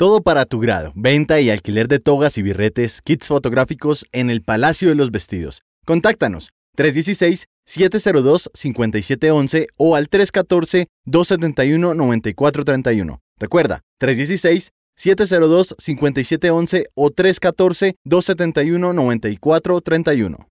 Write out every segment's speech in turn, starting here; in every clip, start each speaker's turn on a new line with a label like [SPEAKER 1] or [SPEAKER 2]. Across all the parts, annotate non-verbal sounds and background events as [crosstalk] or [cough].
[SPEAKER 1] Todo para tu grado, venta y alquiler de togas y birretes, kits fotográficos en el Palacio de los Vestidos. Contáctanos 316-702-5711 o al 314-271-9431. Recuerda, 316-702-5711 o 314-271-9431.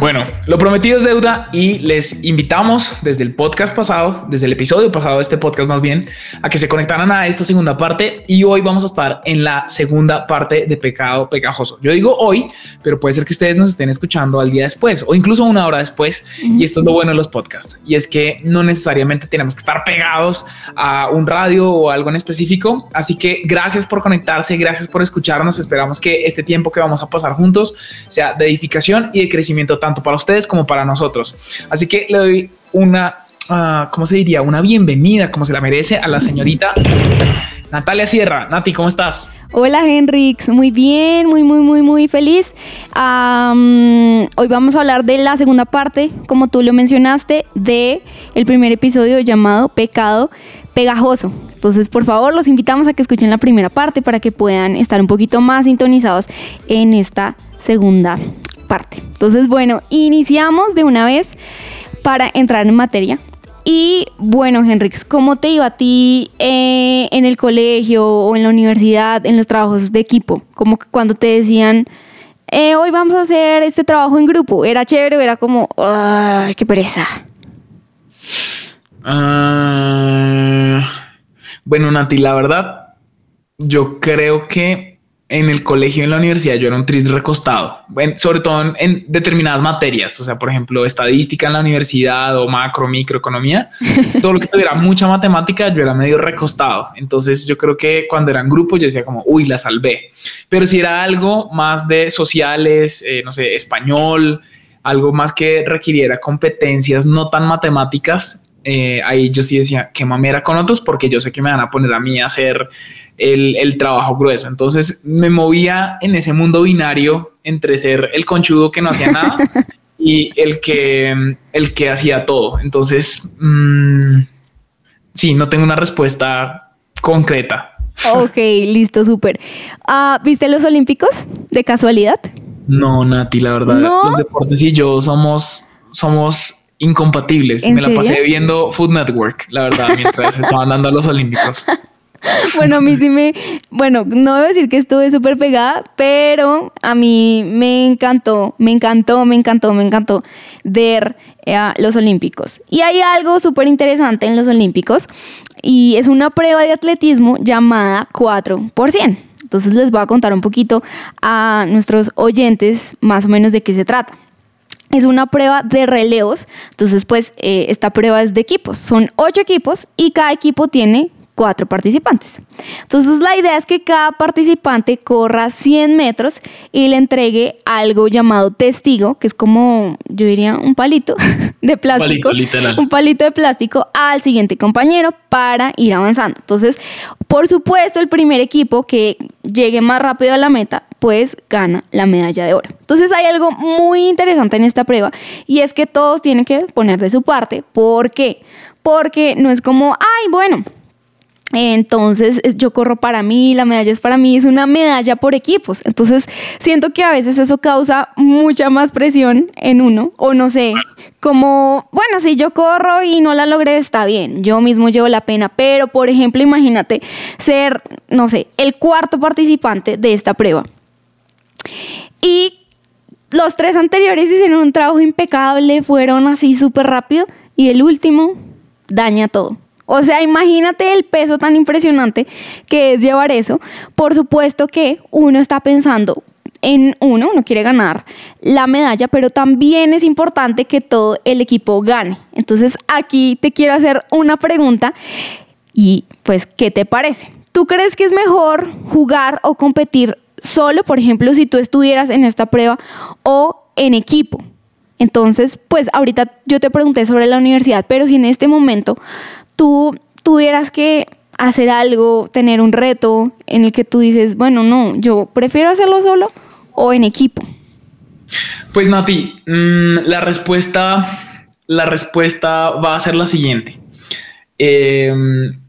[SPEAKER 2] Bueno, lo prometido es deuda y les invitamos desde el podcast pasado, desde el episodio pasado de este podcast más bien, a que se conectaran a esta segunda parte y hoy vamos a estar en la segunda parte de Pecado Pegajoso. Yo digo hoy, pero puede ser que ustedes nos estén escuchando al día después o incluso una hora después y esto es lo bueno de los podcasts. Y es que no necesariamente tenemos que estar pegados a un radio o algo en específico, así que gracias por conectarse, gracias por escucharnos, esperamos que este tiempo que vamos a pasar juntos sea de edificación y de crecimiento tanto tanto para ustedes como para nosotros. Así que le doy una, uh, ¿cómo se diría? Una bienvenida, como se la merece, a la señorita Natalia Sierra. Nati, ¿cómo estás?
[SPEAKER 3] Hola Henrix, muy bien, muy, muy, muy, muy feliz. hoy vamos a hablar de la segunda parte, como tú lo mencionaste, de el primer episodio llamado Pecado Pegajoso. Entonces, por favor, los invitamos a que escuchen la primera parte para que puedan estar un poquito más sintonizados en esta segunda parte. Entonces, bueno, iniciamos de una vez para entrar en materia. Y bueno, Henrix, ¿cómo te iba a ti eh, en el colegio o en la universidad, en los trabajos de equipo? Como que cuando te decían, eh, hoy vamos a hacer este trabajo en grupo, ¿era chévere era como, ay, qué pereza?
[SPEAKER 2] Ah, bueno, Nati, la verdad, yo creo que en el colegio y en la universidad yo era un tris recostado, sobre todo en, determinadas materias, o sea, por ejemplo, estadística en la universidad o macro, microeconomía, [laughs] todo lo que tuviera mucha matemática, yo era medio recostado. Entonces yo creo que cuando eran grupos yo decía como, uy, la salvé. Pero si era algo más de sociales, eh, no sé, español, algo más que requiriera competencias no tan matemáticas, eh, ahí yo sí decía, qué mamera con otros, porque yo sé que me van a poner a mí a hacer el, trabajo grueso. Entonces me movía en ese mundo binario entre ser el conchudo que no hacía nada [laughs] y el que, el que hacía todo. Entonces, mm, sí, no tengo una respuesta concreta.
[SPEAKER 3] Ok, listo, súper. Ah, ¿Viste los Olímpicos de casualidad?
[SPEAKER 2] No, Nati, la verdad, los deportes y yo somos, somos incompatibles. Me la pasé viendo Food Network, la verdad, mientras estaban dando a los Olímpicos. [laughs] [laughs]
[SPEAKER 3] bueno, a mí sí me, bueno, no debo decir que estuve súper pegada, pero a mí me encantó, me encantó, me encantó, me encantó ver eh, los Olímpicos. Y hay algo súper interesante en los Olímpicos y es una prueba de atletismo llamada 4 por 100. Entonces les voy a contar un poquito a nuestros oyentes más o menos de qué se trata. Es una prueba de relevos, entonces pues eh, esta prueba es de equipos, son ocho equipos y cada equipo tiene cuatro participantes. Entonces la idea es que cada participante corra 100 metros y le entregue algo llamado testigo, que es como, yo diría, un palito [laughs] de plástico, un palito de plástico al siguiente compañero para ir avanzando. Entonces, por supuesto, el primer equipo que llegue más rápido a la meta, pues gana la medalla de oro. Entonces hay algo muy interesante en esta prueba y es que todos tienen que poner de su parte. ¿Por qué? Porque no es como, ay, bueno, entonces yo corro para mí, la medalla es para mí, es una medalla por equipos. Entonces siento que a veces eso causa mucha más presión en uno, o no sé, como, bueno, si yo corro y no la logré, está bien, yo mismo llevo la pena, pero por ejemplo, imagínate ser, no sé, el cuarto participante de esta prueba. Y los tres anteriores hicieron un trabajo impecable, fueron así súper rápido, y el último daña todo. O sea, imagínate el peso tan impresionante que es llevar eso. Por supuesto que uno está pensando, en uno, uno quiere ganar la medalla, pero también es importante que todo el equipo gane. Entonces aquí te quiero hacer una pregunta y pues, ¿qué te parece? ¿Tú crees que es mejor jugar o competir solo, por ejemplo, si tú estuvieras en esta prueba o en equipo? Entonces, pues ahorita yo te pregunté sobre la universidad, pero si en este momento tú tuvieras que hacer algo, tener un reto en el que tú dices, bueno, no, yo prefiero hacerlo solo o en equipo?
[SPEAKER 2] Pues Nati, mm, la respuesta, la respuesta va a ser la siguiente. Em,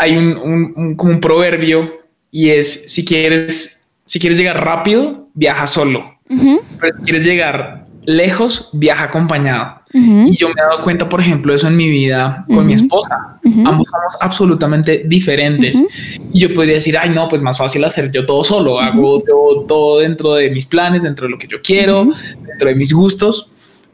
[SPEAKER 2] hay un, como un proverbio y es si quieres, si quieres llegar rápido, viaja solo. Pero si quieres llegar lejos, viaja acompañado. Y yo me he dado cuenta, por ejemplo, eso en mi vida con mi esposa. Ambos somos absolutamente diferentes. Y yo podría decir, ay, no, pues más fácil hacer yo todo solo. Hago todo dentro de mis planes, dentro de lo que yo quiero, dentro de mis gustos.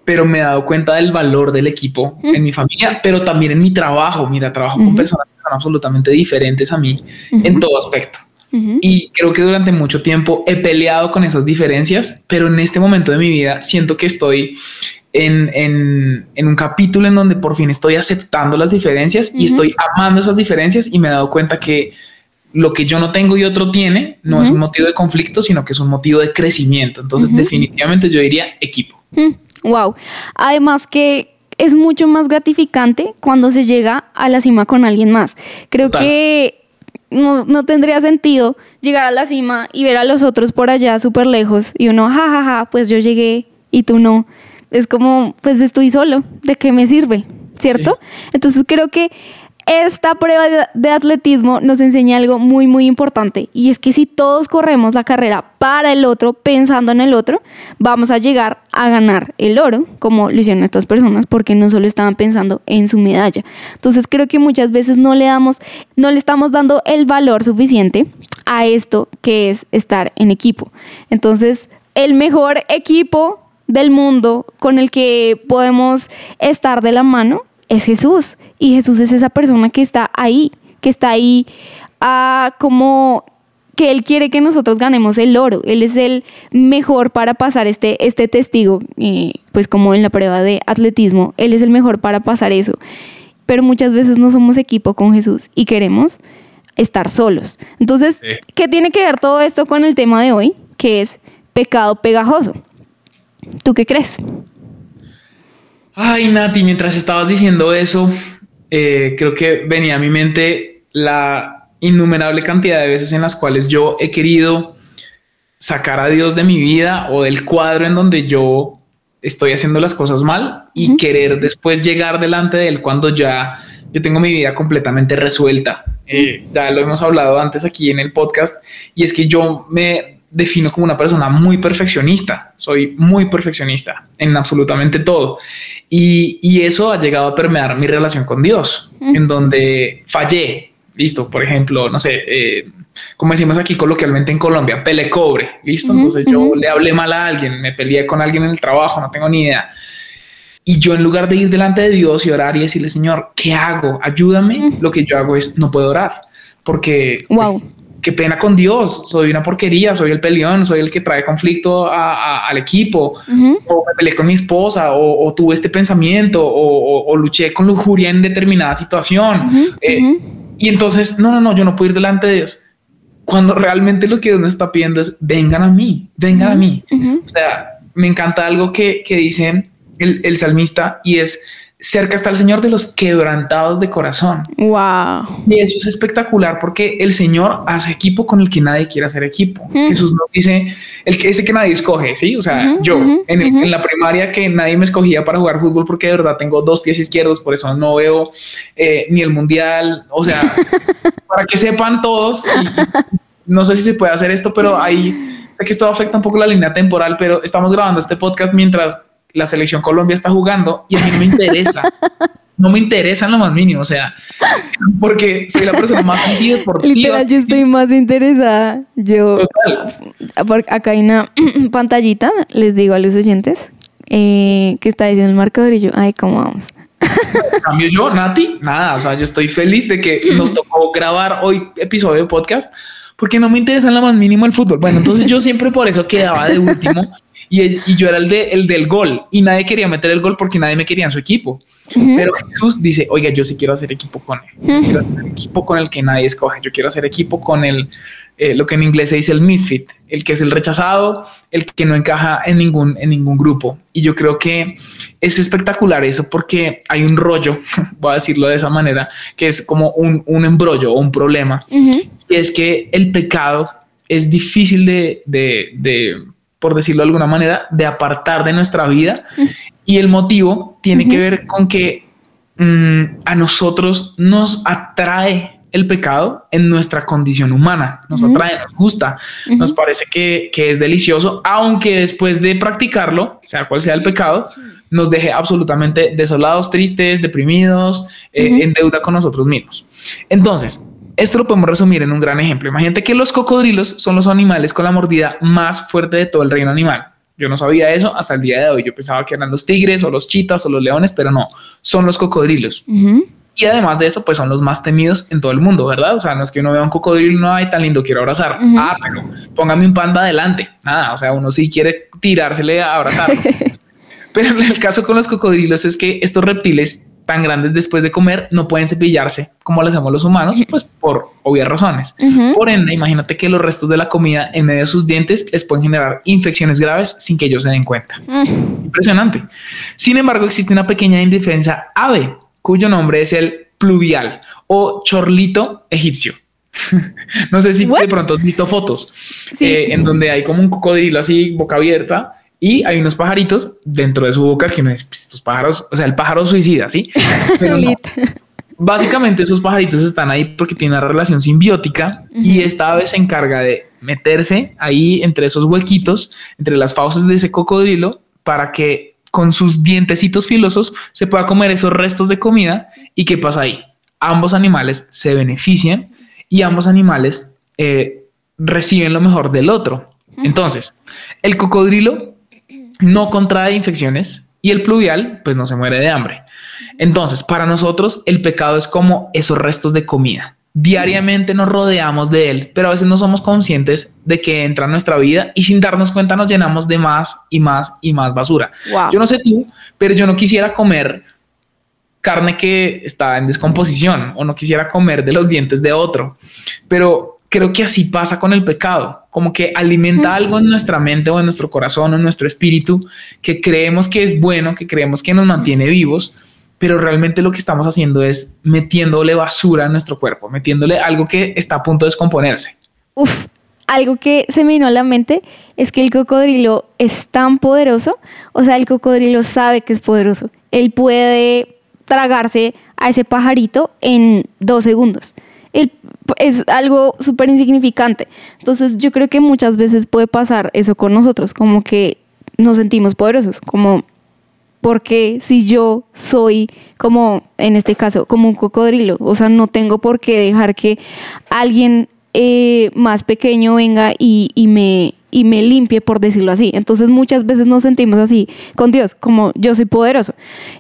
[SPEAKER 2] Pero me he dado cuenta del valor del equipo en mi familia, pero también en mi trabajo. Mira, trabajo con personas que son absolutamente diferentes a mí en todo aspecto. Y creo que durante mucho tiempo he peleado con esas diferencias, pero en este momento de mi vida siento que estoy en, un capítulo en donde por fin estoy aceptando las diferencias y estoy amando esas diferencias y me he dado cuenta que lo que yo no tengo y otro tiene no es un motivo de conflicto, sino que es un motivo de crecimiento. Entonces, definitivamente yo diría equipo.
[SPEAKER 3] Wow. Además que es mucho más gratificante cuando se llega a la cima con alguien más. Creo que no, no, tendría sentido llegar a la cima y ver a los otros por allá súper lejos y uno, jajaja, ja, ja, pues yo llegué y tú no es como, pues estoy solo, ¿de qué me sirve? ¿Cierto? Entonces creo que esta prueba de, atletismo nos enseña algo muy, muy importante y es que si todos corremos la carrera para el otro, pensando en el otro, vamos a llegar a ganar el oro, como lo hicieron estas personas, porque no solo estaban pensando en su medalla. Entonces creo que muchas veces no le damos, no le estamos dando el valor suficiente a esto que es estar en equipo. Entonces, el mejor equipo del mundo con el que podemos estar de la mano es Jesús. Y Jesús es esa persona que está ahí, que está ahí ah, como que Él quiere que nosotros ganemos el oro. Él es el mejor para pasar este, este testigo, pues como en la prueba de atletismo, Él es el mejor para pasar eso. Pero muchas veces no somos equipo con Jesús y queremos estar solos. Entonces, ¿qué tiene que ver todo esto con el tema de hoy? Que es pecado pegajoso. ¿Tú qué crees?
[SPEAKER 2] Ay, Nati, mientras estabas diciendo eso, eh, creo que venía a mi mente la innumerable cantidad de veces en las cuales yo he querido sacar a Dios de mi vida o del cuadro en donde yo estoy haciendo las cosas mal y querer después llegar delante de Él cuando ya yo tengo mi vida completamente resuelta. Eh, ya lo hemos hablado antes aquí en el podcast y es que yo me defino como una persona muy perfeccionista. Soy muy perfeccionista en absolutamente todo. Y, eso ha llegado a permear mi relación con Dios, en donde fallé. Listo, por ejemplo, no sé, eh, como decimos aquí coloquialmente en Colombia, pele cobre. Listo, entonces yo le hablé mal a alguien, me peleé con alguien en el trabajo, no tengo ni idea. Y yo en lugar de ir delante de Dios y orar y decirle, Señor, ¿qué hago? Ayúdame. Lo que yo hago es no puedo orar porque
[SPEAKER 3] wow. Pues,
[SPEAKER 2] qué pena con Dios, soy una porquería, soy el peleón, soy el que trae conflicto al equipo, o me peleé con mi esposa, o, tuve este pensamiento, o, luché con lujuria en determinada situación. Eh, y entonces, no, no, no, yo no puedo ir delante de Dios. Cuando realmente lo que Dios nos está pidiendo es, vengan a mí, vengan a mí. O sea, me encanta algo que, que dice el, el salmista y es, cerca está el Señor de los quebrantados de corazón.
[SPEAKER 3] Wow.
[SPEAKER 2] Y eso es espectacular porque el Señor hace equipo con el que nadie quiere hacer equipo. Jesús nos dice, el que ese que nadie escoge, ¿sí? O sea, yo en, la primaria que nadie me escogía para jugar fútbol porque de verdad tengo dos pies izquierdos, por eso no veo eh, ni el mundial. O sea, [laughs] para que sepan todos, no sé si se puede hacer esto, pero ahí sé que esto afecta un poco la línea temporal, pero estamos grabando este podcast mientras la selección Colombia está jugando y a mí no me interesa. [laughs] no me interesa en lo más mínimo, o sea, porque soy la persona más antideportiva.
[SPEAKER 3] Literal, yo estoy más interesada. Yo, acá hay una [clears throat] pantallita, les digo a los oyentes, eh, que está diciendo el marcador y yo, ay, ¿cómo vamos?
[SPEAKER 2] En cambio yo, Nati, nada, o sea, yo estoy feliz de que nos [clears throat] tocó grabar hoy episodio de podcast porque no me interesa en la más mínimo el fútbol. Bueno, entonces yo siempre por eso quedaba de último y, y yo era el, de, el del gol y nadie quería meter el gol porque nadie me quería en su equipo. Pero Jesús dice, oiga, yo sí quiero hacer equipo con él. quiero hacer equipo con el que nadie escoge. Yo quiero hacer equipo con el, eh, lo que en inglés se dice el misfit, el que es el rechazado, el que no encaja en ningún, en ningún grupo. Y yo creo que es espectacular eso porque hay un rollo, [laughs] voy a decirlo de esa manera, que es como un, un embrollo o un problema. Y es que el pecado es difícil de, de, de, por decirlo de alguna manera, de apartar de nuestra vida. Y el motivo tiene que ver con que mm, a nosotros nos atrae el pecado en nuestra condición humana. Nos atrae, nos gusta, nos parece que, que, es delicioso, aunque después de practicarlo, sea cual sea el pecado, nos deje absolutamente desolados, tristes, deprimidos, eh, en deuda con nosotros mismos. Entonces, esto lo podemos resumir en un gran ejemplo. Imagínate que los cocodrilos son los animales con la mordida más fuerte de todo el reino animal. Yo no sabía eso hasta el día de hoy. Yo pensaba que eran los tigres o los chitas o los leones, pero no, son los cocodrilos. Y además de eso, pues son los más temidos en todo el mundo, ¿verdad? O sea, no es que uno vea un cocodrilo, no hay tan lindo, quiero abrazar. Ah, pero póngame un panda adelante. Nada, o sea, uno sí quiere tirársele a abrazar. [laughs] pero en el caso con los cocodrilos es que estos reptiles tan grandes después de comer no pueden cepillarse como lo hacemos los humanos, pues por obvias razones. Por ende, imagínate que los restos de la comida en medio de sus dientes les pueden generar infecciones graves sin que ellos se den cuenta. impresionante. Sin embargo, existe una pequeña indefensa ave cuyo nombre es el pluvial o chorlito egipcio. [laughs] no sé si de pronto has visto fotos eh, en donde hay como un cocodrilo así, boca abierta, y hay unos pajaritos dentro de su boca que no es pues, estos pájaros, o sea, el pájaro suicida, ¿sí? [laughs] Básicamente esos pajaritos están ahí porque tienen una relación simbiótica y esta ave se encarga de meterse ahí entre esos huequitos, entre las fauces de ese cocodrilo, para que con sus dientecitos filosos se pueda comer esos restos de comida. ¿Y qué pasa ahí? Ambos animales se benefician y ambos animales eh, reciben lo mejor del otro. Entonces, el cocodrilo no contrae infecciones y el pluvial pues no se muere de hambre. Entonces, para nosotros el pecado es como esos restos de comida. Diariamente nos rodeamos de él, pero a veces no somos conscientes de que entra en nuestra vida y sin darnos cuenta nos llenamos de más y más y más basura. Yo no sé tú, pero yo no quisiera comer carne que está en descomposición o no quisiera comer de los dientes de otro, pero creo que así pasa con el pecado, como que alimenta algo en nuestra mente o en nuestro corazón o en nuestro espíritu que creemos que es bueno, que creemos que nos mantiene vivos pero realmente lo que estamos haciendo es metiéndole basura a nuestro cuerpo, metiéndole algo que está a punto de descomponerse.
[SPEAKER 3] Uf, algo que se me vino a la mente es que el cocodrilo es tan poderoso, o sea, el cocodrilo sabe que es poderoso. Él puede tragarse a ese pajarito en dos segundos. Es algo súper insignificante. Entonces yo creo que muchas veces puede pasar eso con nosotros, como que nos sentimos poderosos, como porque si yo soy como, en este caso, como un cocodrilo, o sea, no tengo por qué dejar que alguien eh, más pequeño venga y, me, y me limpie, por decirlo así. Entonces muchas veces nos sentimos así con Dios, como yo soy poderoso.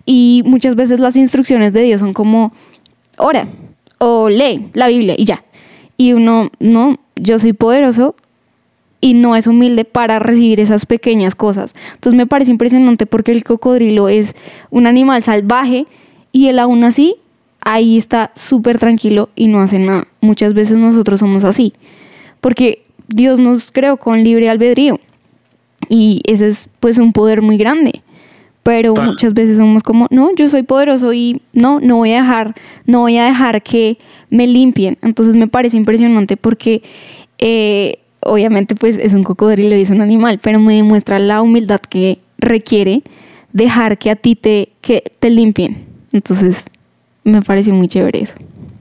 [SPEAKER 3] Y muchas veces las instrucciones de Dios son como, ora o lee la Biblia y ya. Y uno, no, yo soy poderoso, y no es humilde para recibir esas pequeñas cosas. Entonces me parece impresionante porque el cocodrilo es un animal salvaje y él aún así ahí está súper tranquilo y no hace nada. Muchas veces nosotros somos así porque Dios nos creó con libre albedrío y ese es pues un poder muy grande. Pero muchas veces somos como, no, yo soy poderoso y no, no voy a dejar, no voy a dejar que me limpien. Entonces me parece impresionante porque eh, obviamente pues es un cocodrilo y es un animal, pero me demuestra la humildad que requiere dejar que a ti te, que te limpien. Entonces, me pareció muy chévere eso.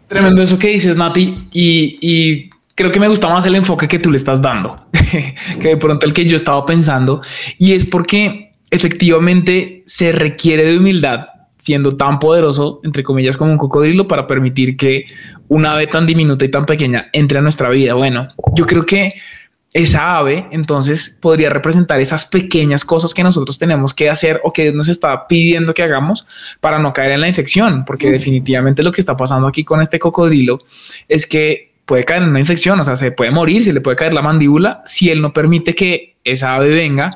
[SPEAKER 2] Tremendo eso que dices, Nati, y, y creo que me gusta más el enfoque que tú le estás dando, [laughs] que de pronto el que yo estaba pensando, y es porque efectivamente se requiere de humildad siendo tan poderoso, entre comillas, como un cocodrilo para permitir que una ave tan diminuta y tan pequeña entre a nuestra vida. Bueno, yo creo que esa ave entonces podría representar esas pequeñas cosas que nosotros tenemos que hacer o que Dios nos está pidiendo que hagamos para no caer en la infección, porque definitivamente lo que está pasando aquí con este cocodrilo es que puede caer en una infección, o sea, se puede morir, se le puede caer la mandíbula si él no permite que esa ave venga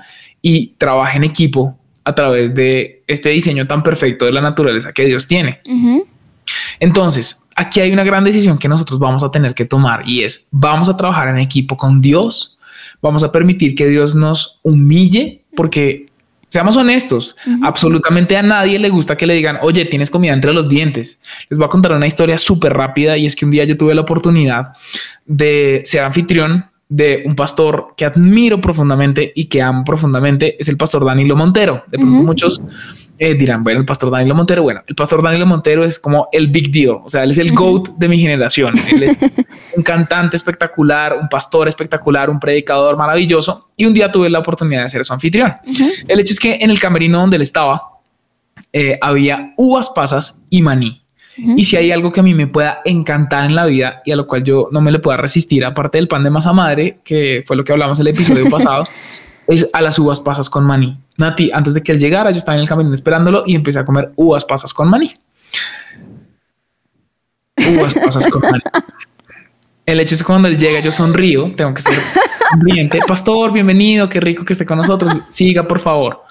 [SPEAKER 2] y trabaje en equipo a través de este diseño tan perfecto de la naturaleza que Dios tiene. Entonces, aquí hay una gran decisión que nosotros vamos a tener que tomar y es, vamos a trabajar en equipo con Dios, vamos a permitir que Dios nos humille, porque seamos honestos, absolutamente a nadie le gusta que le digan, oye, tienes comida entre los dientes. Les voy a contar una historia súper rápida y es que un día yo tuve la oportunidad de ser anfitrión de un pastor que admiro profundamente y que amo profundamente, es el pastor Danilo Montero. De pronto muchos eh, dirán, bueno, el pastor Danilo Montero, bueno, el pastor Danilo Montero es como el big deal, o sea, él es el GOAT de mi generación, él es [laughs] un cantante espectacular, un pastor espectacular, un predicador maravilloso, y un día tuve la oportunidad de ser su anfitrión. El hecho es que en el camerino donde él estaba, eh, había uvas pasas y maní. Y si hay algo que a mí me pueda encantar en la vida y a lo cual yo no me le pueda resistir, aparte del pan de masa madre, que fue lo que hablamos el episodio [laughs] pasado, es a las uvas pasas con maní. Nati, antes de que él llegara, yo estaba en el camino esperándolo y empecé a comer uvas pasas con maní. Uvas pasas con maní. El hecho es que cuando él llega, yo sonrío, tengo que ser sonriente. Pastor, bienvenido, qué rico que esté con nosotros. Siga, por favor.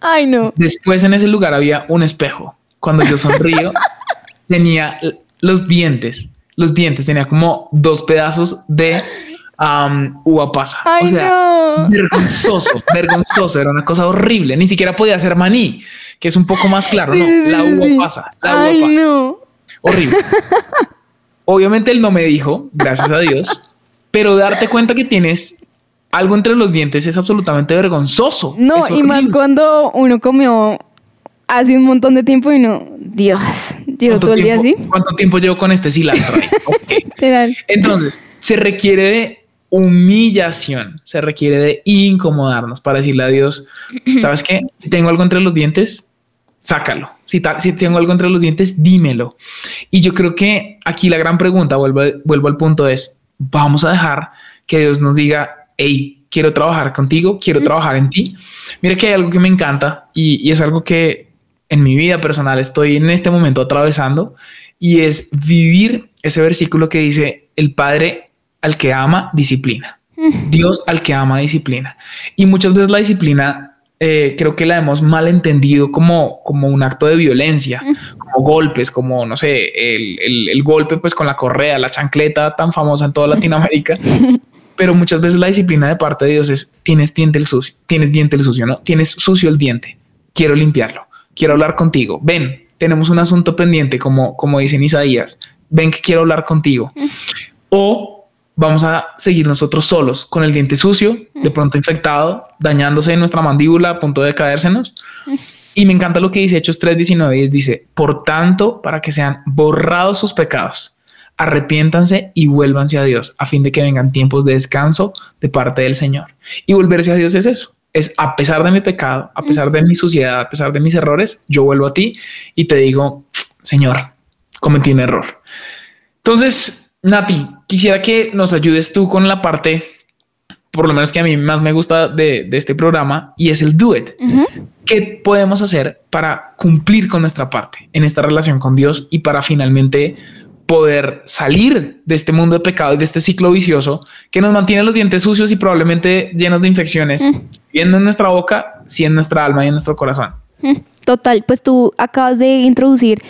[SPEAKER 3] Ay, no.
[SPEAKER 2] Después en ese lugar había un espejo. Cuando yo sonrío, tenía los dientes, los dientes, tenía como dos pedazos de uva pasa. o sea, vergonzoso, [laughs] vergonzoso. Era una cosa horrible. Ni siquiera podía ser maní, que es un poco más claro. no, la uva pasa. La uva pasa. Horrible. [laughs] Obviamente él no me dijo, gracias a Dios, pero darte cuenta que tienes algo entre los dientes es absolutamente vergonzoso.
[SPEAKER 3] No, y más cuando uno comió hace un montón de tiempo y no, Dios, llevo todo el día así.
[SPEAKER 2] ¿Cuánto tiempo llevo con este cilantro? [laughs] Entonces, se requiere de humillación, se requiere de incomodarnos para decirle a Dios, [clears throat] ¿sabes qué? Si tengo algo entre los dientes, sácalo. Si, si tengo algo entre los dientes, dímelo. Y yo creo que aquí la gran pregunta, vuelvo, vuelvo al punto, es, vamos a dejar que Dios nos diga, hey, quiero trabajar contigo, quiero trabajar en ti. Mira que hay algo que me encanta y, es algo que en mi vida personal estoy en este momento atravesando y es vivir ese versículo que dice, el Padre al que ama, disciplina. Dios al que ama, disciplina. Y muchas veces la disciplina eh, creo que la hemos malentendido como, como un acto de violencia, como golpes, como, no sé, el, el, golpe pues con la correa, la chancleta tan famosa en toda Latinoamérica. [laughs] Pero muchas veces la disciplina de parte de Dios es, tienes diente el sucio, tienes diente el sucio, ¿no? Tienes sucio el diente, quiero limpiarlo, quiero hablar contigo, ven, tenemos un asunto pendiente, como, como dicen Isaías, ven que quiero hablar contigo. O vamos a seguir nosotros solos con el diente sucio, de pronto infectado, dañándose en nuestra mandíbula a punto de caérsenos. Y me encanta lo que dice Hechos 3:19 dice, por tanto, para que sean borrados sus pecados, arrepiéntanse y vuélvanse a Dios, a fin de que vengan tiempos de descanso de parte del Señor. Y volverse a Dios es eso, es a pesar de mi pecado, a pesar de mi suciedad, a pesar de mis errores, yo vuelvo a ti y te digo, Señor, cometí un error. Entonces, Nati, quisiera que nos ayudes tú con la parte, por lo menos que a mí más me gusta de, este programa, y es el do it. ¿Qué podemos hacer para cumplir con nuestra parte en esta relación con Dios y para finalmente poder salir de este mundo de pecado y de este ciclo vicioso que nos mantiene los dientes sucios y probablemente llenos de infecciones, viendo en nuestra boca, si en nuestra alma y en nuestro corazón?
[SPEAKER 3] Total, pues tú acabas de introducir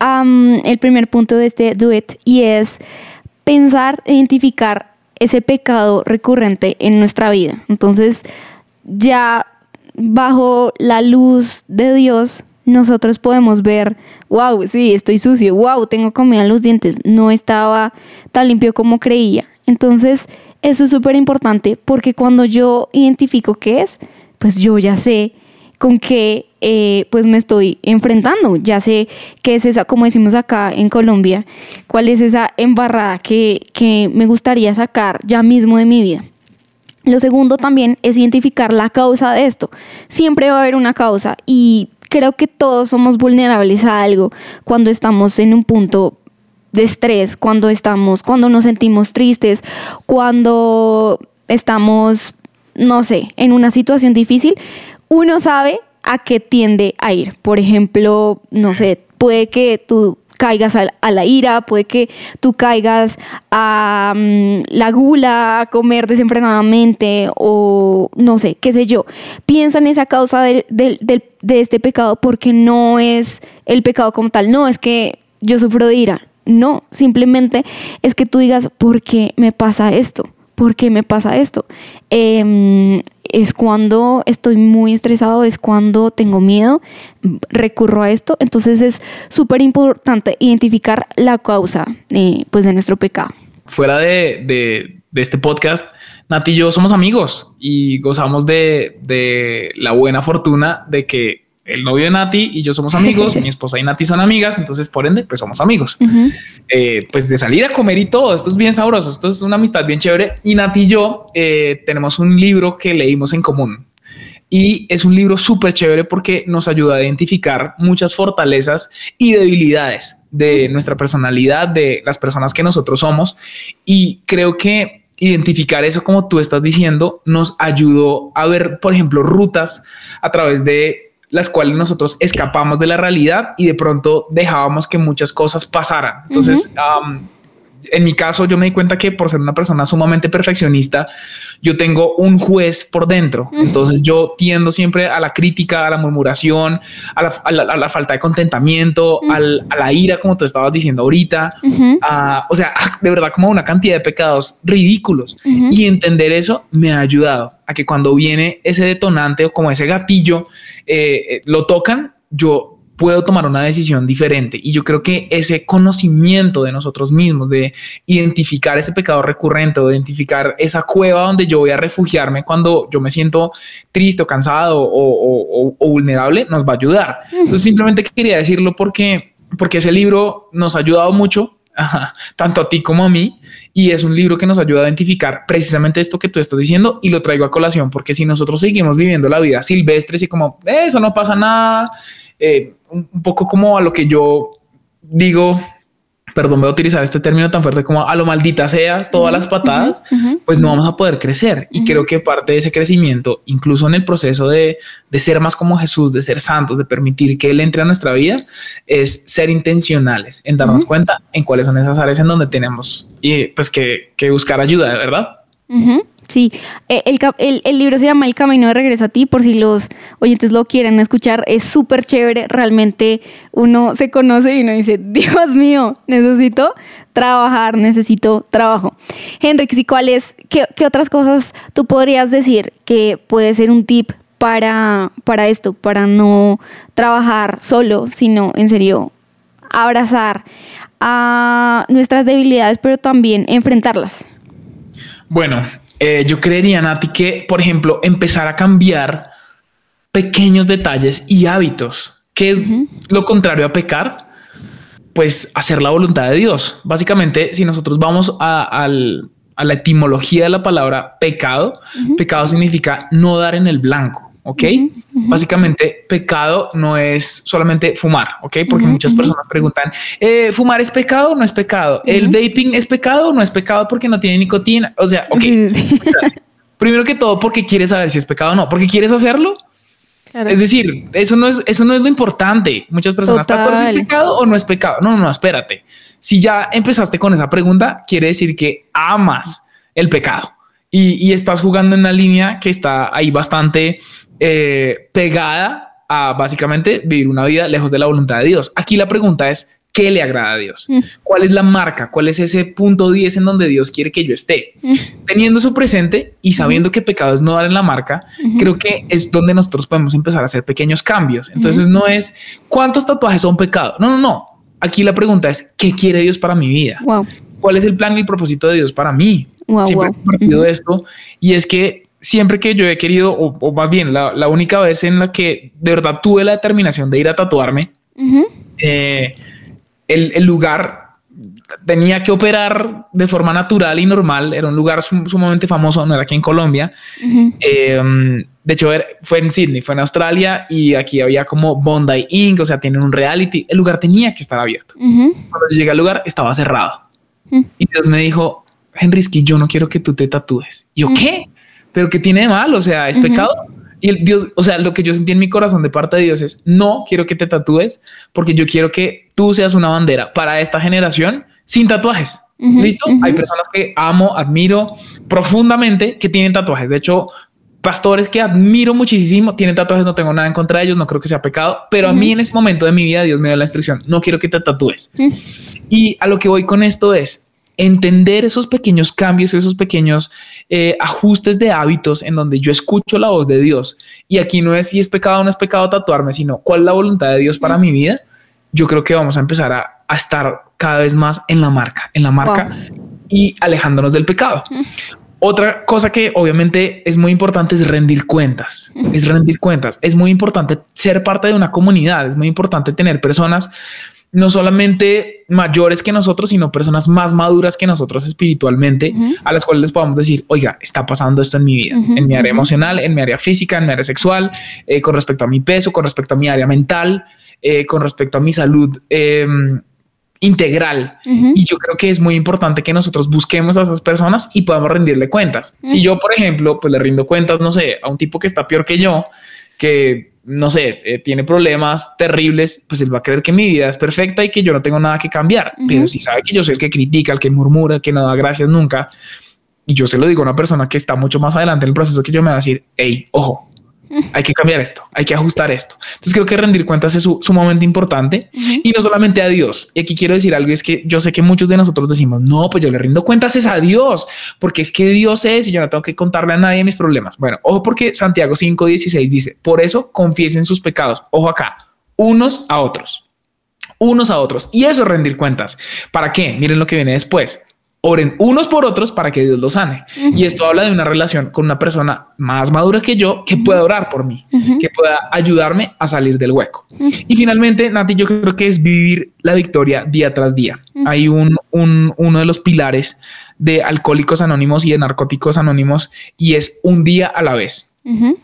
[SPEAKER 3] el primer punto de este duet y es pensar, identificar ese pecado recurrente en nuestra vida. Entonces, ya bajo la luz de Dios, nosotros podemos ver, wow, sí, estoy sucio, wow, tengo comida en los dientes, no estaba tan limpio como creía. Entonces, eso es súper importante porque cuando yo identifico qué es, pues yo ya sé con qué eh, pues me estoy enfrentando. Ya sé qué es esa, como decimos acá en Colombia, cuál es esa embarrada que, que me gustaría sacar ya mismo de mi vida. Lo segundo también es identificar la causa de esto. Siempre va a haber una causa y creo que todos somos vulnerables a algo cuando estamos en un punto de estrés, cuando estamos, cuando nos sentimos tristes, cuando estamos, no sé, en una situación difícil uno sabe a qué tiende a ir. Por ejemplo, no sé, puede que tú caigas a, la ira, puede que tú caigas a mm, la gula, a comer desenfrenadamente o no sé, qué sé yo. Piensa en esa causa de, de este pecado porque no es el pecado como tal, no es que yo sufro de ira, no, simplemente es que tú digas, ¿por qué me pasa esto? ¿Por qué me pasa esto? Em, es cuando estoy muy estresado, es cuando tengo miedo, recurro a esto. Entonces es súper importante identificar la causa eh, pues de nuestro pecado.
[SPEAKER 2] Fuera de, de, este podcast, Nati y yo somos amigos y gozamos de, de la buena fortuna de que el novio de Nati y yo somos amigos, mi [laughs] esposa y Nati son amigas, entonces por ende, pues somos amigos. Eh, pues de salir a comer y todo, esto es bien sabroso, esto es una amistad bien chévere. Y Nati y yo eh, tenemos un libro que leímos en común. Y es un libro súper chévere porque nos ayuda a identificar muchas fortalezas y debilidades de nuestra personalidad, de las personas que nosotros somos. Y creo que identificar eso, como tú estás diciendo, nos ayudó a ver, por ejemplo, rutas a través de las cuales nosotros escapamos de la realidad y de pronto dejábamos que muchas cosas pasaran. Entonces, en mi caso, yo me di cuenta que por ser una persona sumamente perfeccionista, yo tengo un juez por dentro. Entonces, yo tiendo siempre a la crítica, a la murmuración, a la, falta de contentamiento, a la ira, como tú estabas diciendo ahorita. o sea, de verdad, como una cantidad de pecados ridículos. Y entender eso me ha ayudado a que cuando viene ese detonante o como ese gatillo, eh, eh, lo tocan, yo puedo tomar una decisión diferente. Y yo creo que ese conocimiento de nosotros mismos, de identificar ese pecado recurrente, o identificar esa cueva donde yo voy a refugiarme cuando yo me siento triste o cansado o, vulnerable, nos va a ayudar. Entonces simplemente quería decirlo porque, porque ese libro nos ha ayudado mucho tanto a ti como a mí. Y es un libro que nos ayuda a identificar precisamente esto que tú estás diciendo y lo traigo a colación, porque si nosotros seguimos viviendo la vida silvestre y como eso no pasa nada, eh, un poco como a lo que yo digo, perdón, voy a utilizar este término tan fuerte como a lo maldita sea, todas las patadas, pues no vamos a poder crecer. Y creo que parte de ese crecimiento, incluso en el proceso de, de, ser más como Jesús, de ser santos, de permitir que Él entre a nuestra vida, es ser intencionales, en darnos cuenta en cuáles son esas áreas en donde tenemos y pues que, que buscar ayuda,
[SPEAKER 3] Sí, eh, el, libro se llama El Camino de Regreso a ti, por si los oyentes lo quieren escuchar, es súper chévere, realmente uno se conoce y uno dice, [laughs] Dios mío, necesito trabajar, necesito trabajo. Henrik, ¿y cuáles, qué otras cosas tú podrías decir que puede ser un tip para, para esto, para no trabajar solo, sino en serio abrazar a nuestras debilidades, pero también enfrentarlas?
[SPEAKER 2] Bueno, eh, yo creería, Nati, que, por ejemplo, empezar a cambiar pequeños detalles y hábitos, que es lo contrario a pecar, pues hacer la voluntad de Dios. Básicamente, si nosotros vamos a, la etimología de la palabra pecado, pecado significa no dar en el blanco. ¿Ok? Básicamente, pecado no es solamente fumar, ¿ok? Porque muchas personas preguntan, eh, ¿fumar es pecado o no es pecado? ¿El vaping es pecado o no es pecado porque no tiene nicotina? O sea, ok. Primero que todo, porque quieres saber si es pecado o no, porque quieres hacerlo. Es decir, eso no es, eso no es lo importante. Muchas personas, ¿es pecado o no es pecado? No, no, no, espérate. Si ya empezaste con esa pregunta, quiere decir que amas el pecado y, y estás jugando en una línea que está ahí bastante eh, pegada a básicamente vivir una vida lejos de la voluntad de Dios. Aquí la pregunta es, ¿qué le agrada a Dios? Mm. ¿Cuál es la marca? ¿Cuál es ese punto 10 en donde Dios quiere que yo esté? Mm. Teniendo eso presente y sabiendo que pecado es no dar en la marca, creo que es donde nosotros podemos empezar a hacer pequeños cambios. Entonces no es cuántos tatuajes son pecado. No, no, no. Aquí la pregunta es, ¿qué quiere Dios para mi vida? ¿Cuál es el plan y el propósito de Dios para mí? Siempre he compartido esto y es que siempre que yo he querido, o, más bien la, única vez en la que de verdad tuve la determinación de ir a tatuarme, eh, el, lugar tenía que operar de forma natural y normal, era un lugar sumamente famoso, no era aquí en Colombia. Em, de hecho, fue en Sydney, fue en Australia y aquí había como Bondi Inc., o sea, tienen un reality. El lugar tenía que estar abierto. Cuando llegué al lugar, estaba cerrado. Y Dios me dijo, Henry, es que yo no quiero que tú te tatúes. ¿Yo qué? pero ¿qué tiene de mal? O sea, ¿es pecado? Y el Dios, o sea, lo que yo sentí en mi corazón de parte de Dios es, no quiero que te tatúes porque yo quiero que tú seas una bandera para esta generación sin tatuajes. ¿Listo? Hay personas que amo, admiro profundamente que tienen tatuajes. De hecho, pastores que admiro muchísimo tienen tatuajes, no tengo nada en contra de ellos, no creo que sea pecado, pero a mí en ese momento de mi vida Dios me dio la instrucción, no quiero que te tatúes. Y a lo que voy con esto es entender esos pequeños cambios, esos pequeños eh, ajustes de hábitos en donde yo escucho la voz de Dios. Y aquí no es si es pecado o no es pecado tatuarme, sino cuál es la voluntad de Dios para mi vida. Yo creo que vamos a empezar a, estar cada vez más en la marca, en la marca y alejándonos del pecado. Otra cosa que obviamente es muy importante es rendir cuentas. Es rendir cuentas. Es muy importante ser parte de una comunidad. Es muy importante tener personas no solamente mayores que nosotros, sino personas más maduras que nosotros espiritualmente, a las cuales les podamos decir, oiga, está pasando esto en mi vida, en mi área emocional, en mi área física, en mi área sexual, eh, con respecto a mi peso, con respecto a mi área mental, eh, con respecto a mi salud em, integral. Y yo creo que es muy importante que nosotros busquemos a esas personas y podamos rendirle cuentas. Si yo, por ejemplo, pues le rindo cuentas, no sé, a un tipo que está peor que yo, que no sé, eh, tiene problemas terribles, pues él va a creer que mi vida es perfecta y que yo no tengo nada que cambiar. Pero si sabe que yo soy el que critica, el que murmura, el que no da gracias nunca, y yo se lo digo a una persona que está mucho más adelante en el proceso que yo me va a decir, hey, ojo, hay que cambiar esto, hay que ajustar esto. Entonces creo que rendir cuentas es sumamente importante y no solamente a Dios. Y aquí quiero decir algo, es que yo sé que muchos de nosotros decimos, no, pues yo le rindo cuentas es a Dios, porque es que Dios es y yo no tengo que contarle a nadie mis problemas. Bueno, ojo porque Santiago 5.16 dice, por eso confiesen sus pecados, ojo acá, unos a otros unos a otros. Y eso es rendir cuentas. ¿Para qué? Miren lo que viene después oren unos por otros para que Dios los sane. Y esto habla de una relación con una persona más madura que yo que pueda orar por mí, que pueda ayudarme a salir del hueco. Y finalmente, Nati, yo creo que es vivir la victoria día tras día. Hay un, uno de los pilares de Alcohólicos Anónimos y de Narcóticos Anónimos y es un día a la vez.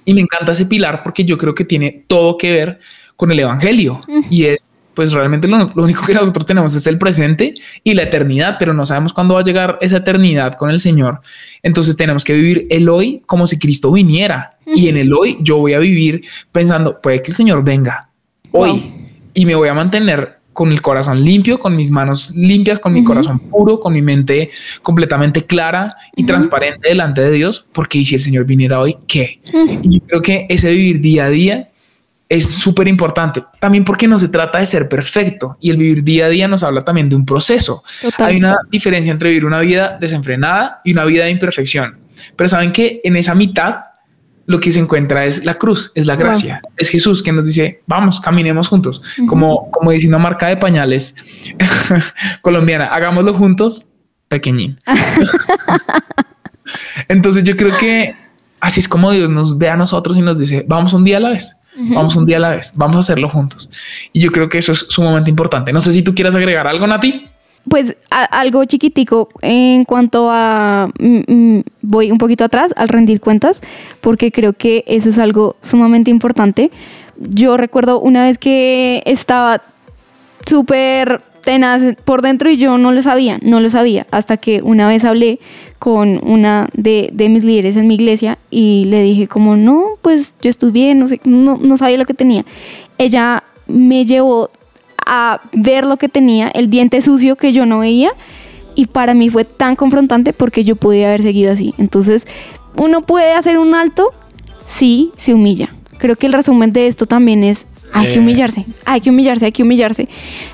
[SPEAKER 2] Y me encanta ese pilar porque yo creo que tiene todo que ver con el Evangelio y es pues realmente lo, único que nosotros tenemos es el presente y la eternidad, pero no sabemos cuándo va a llegar esa eternidad con el Señor. Entonces tenemos que vivir el hoy como si Cristo viniera. Y en el hoy yo voy a vivir pensando, puede que el Señor venga hoy y me voy a mantener con el corazón limpio, con mis manos limpias, con mi corazón puro, con mi mente completamente clara y transparente delante de Dios, porque si el Señor viniera hoy, ¿qué? Y yo creo que ese vivir día a día es súper importante. También porque no se trata de ser perfecto y el vivir día a día nos habla también de un proceso. Hay una diferencia entre vivir una vida desenfrenada y una vida de imperfección. Pero saben que en esa mitad lo que se encuentra es la cruz, es la gracia. Es Jesús que nos dice, vamos, caminemos juntos. Como, como dice una marca de pañales [laughs] colombiana, hagámoslo juntos, pequeñín. [laughs] Entonces yo creo que así es como Dios nos ve a nosotros y nos dice, vamos un día a la vez. Vamos un día a la vez, vamos a hacerlo juntos. Y yo creo que eso es sumamente importante. No sé si tú quieres agregar algo, Nati.
[SPEAKER 3] Pues algo chiquitico en cuanto a, mm, mm, voy un poquito atrás al rendir cuentas, porque creo que eso es algo sumamente importante. Yo recuerdo una vez que estaba súper tenaz por dentro y yo no lo sabía, no lo sabía, hasta que una vez hablé con una de, mis líderes en mi iglesia y le dije como, no, pues yo estuve bien, no, sé, no, no sabía lo que tenía. Ella me llevó a ver lo que tenía, el diente sucio que yo no veía y para mí fue tan confrontante porque yo podía haber seguido así. Entonces, uno puede hacer un alto, sí, se humilla. Creo que el resumen de esto también es, hay que humillarse, hay que humillarse, hay que humillarse.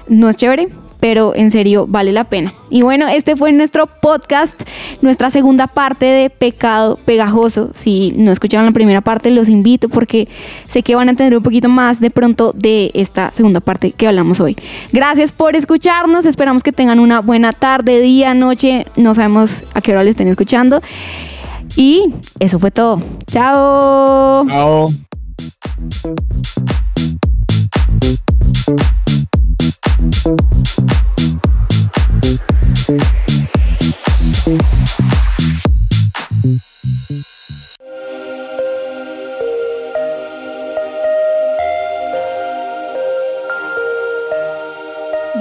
[SPEAKER 3] No es chévere, pero en serio vale la pena. Y bueno, este fue nuestro podcast, nuestra segunda parte de Pecado Pegajoso. Si no escucharon la primera parte, los invito porque sé que van a entender un poquito más de pronto de esta segunda parte que hablamos hoy. Gracias por escucharnos, esperamos que tengan una buena tarde, día, noche, no sabemos a qué hora le estén escuchando. Y eso fue todo. Chao. Chao.